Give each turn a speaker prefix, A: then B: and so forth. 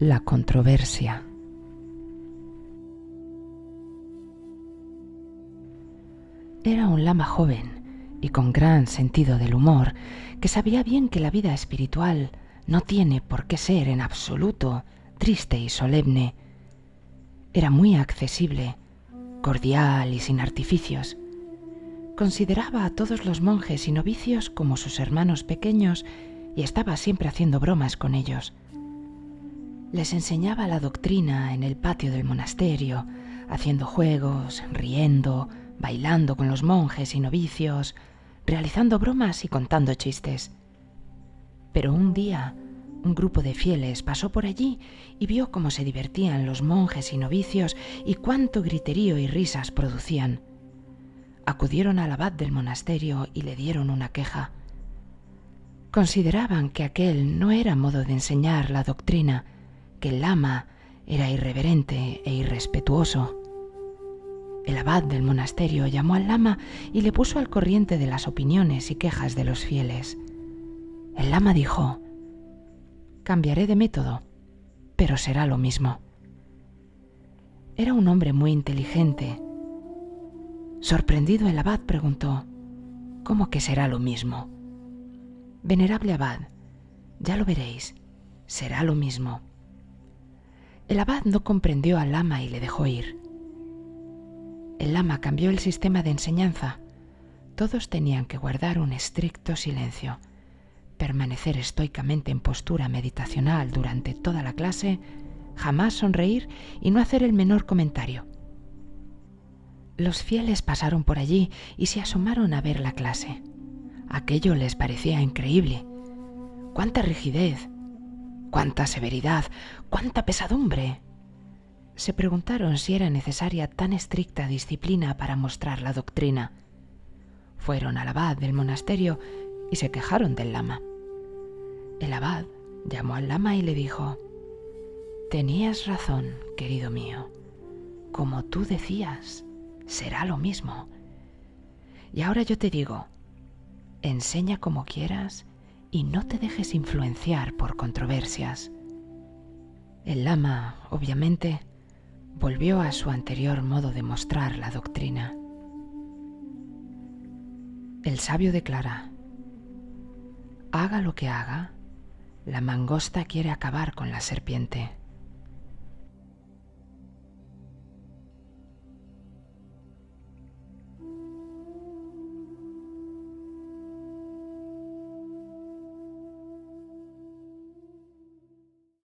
A: La controversia. Era un lama joven y con gran sentido del humor, que sabía bien que la vida espiritual no tiene por qué ser en absoluto triste y solemne. Era muy accesible, cordial y sin artificios. Consideraba a todos los monjes y novicios como sus hermanos pequeños y estaba siempre haciendo bromas con ellos. Les enseñaba la doctrina en el patio del monasterio, haciendo juegos, riendo, bailando con los monjes y novicios, realizando bromas y contando chistes. Pero un día un grupo de fieles pasó por allí y vio cómo se divertían los monjes y novicios y cuánto griterío y risas producían. Acudieron al abad del monasterio y le dieron una queja. Consideraban que aquel no era modo de enseñar la doctrina, que el lama era irreverente e irrespetuoso. El abad del monasterio llamó al lama y le puso al corriente de las opiniones y quejas de los fieles. El lama dijo, Cambiaré de método, pero será lo mismo. Era un hombre muy inteligente. Sorprendido el abad preguntó, ¿Cómo que será lo mismo? Venerable abad, ya lo veréis, será lo mismo. El abad no comprendió al lama y le dejó ir. El lama cambió el sistema de enseñanza. Todos tenían que guardar un estricto silencio, permanecer estoicamente en postura meditacional durante toda la clase, jamás sonreír y no hacer el menor comentario. Los fieles pasaron por allí y se asomaron a ver la clase. Aquello les parecía increíble. ¡Cuánta rigidez! ¡Cuánta severidad! ¡Cuánta pesadumbre! se preguntaron si era necesaria tan estricta disciplina para mostrar la doctrina. Fueron al abad del monasterio y se quejaron del lama. El abad llamó al lama y le dijo, Tenías razón, querido mío. Como tú decías, será lo mismo. Y ahora yo te digo, enseña como quieras y no te dejes influenciar por controversias. El lama, obviamente, volvió a su anterior modo de mostrar la doctrina. El sabio declara, haga lo que haga, la mangosta quiere acabar con la serpiente.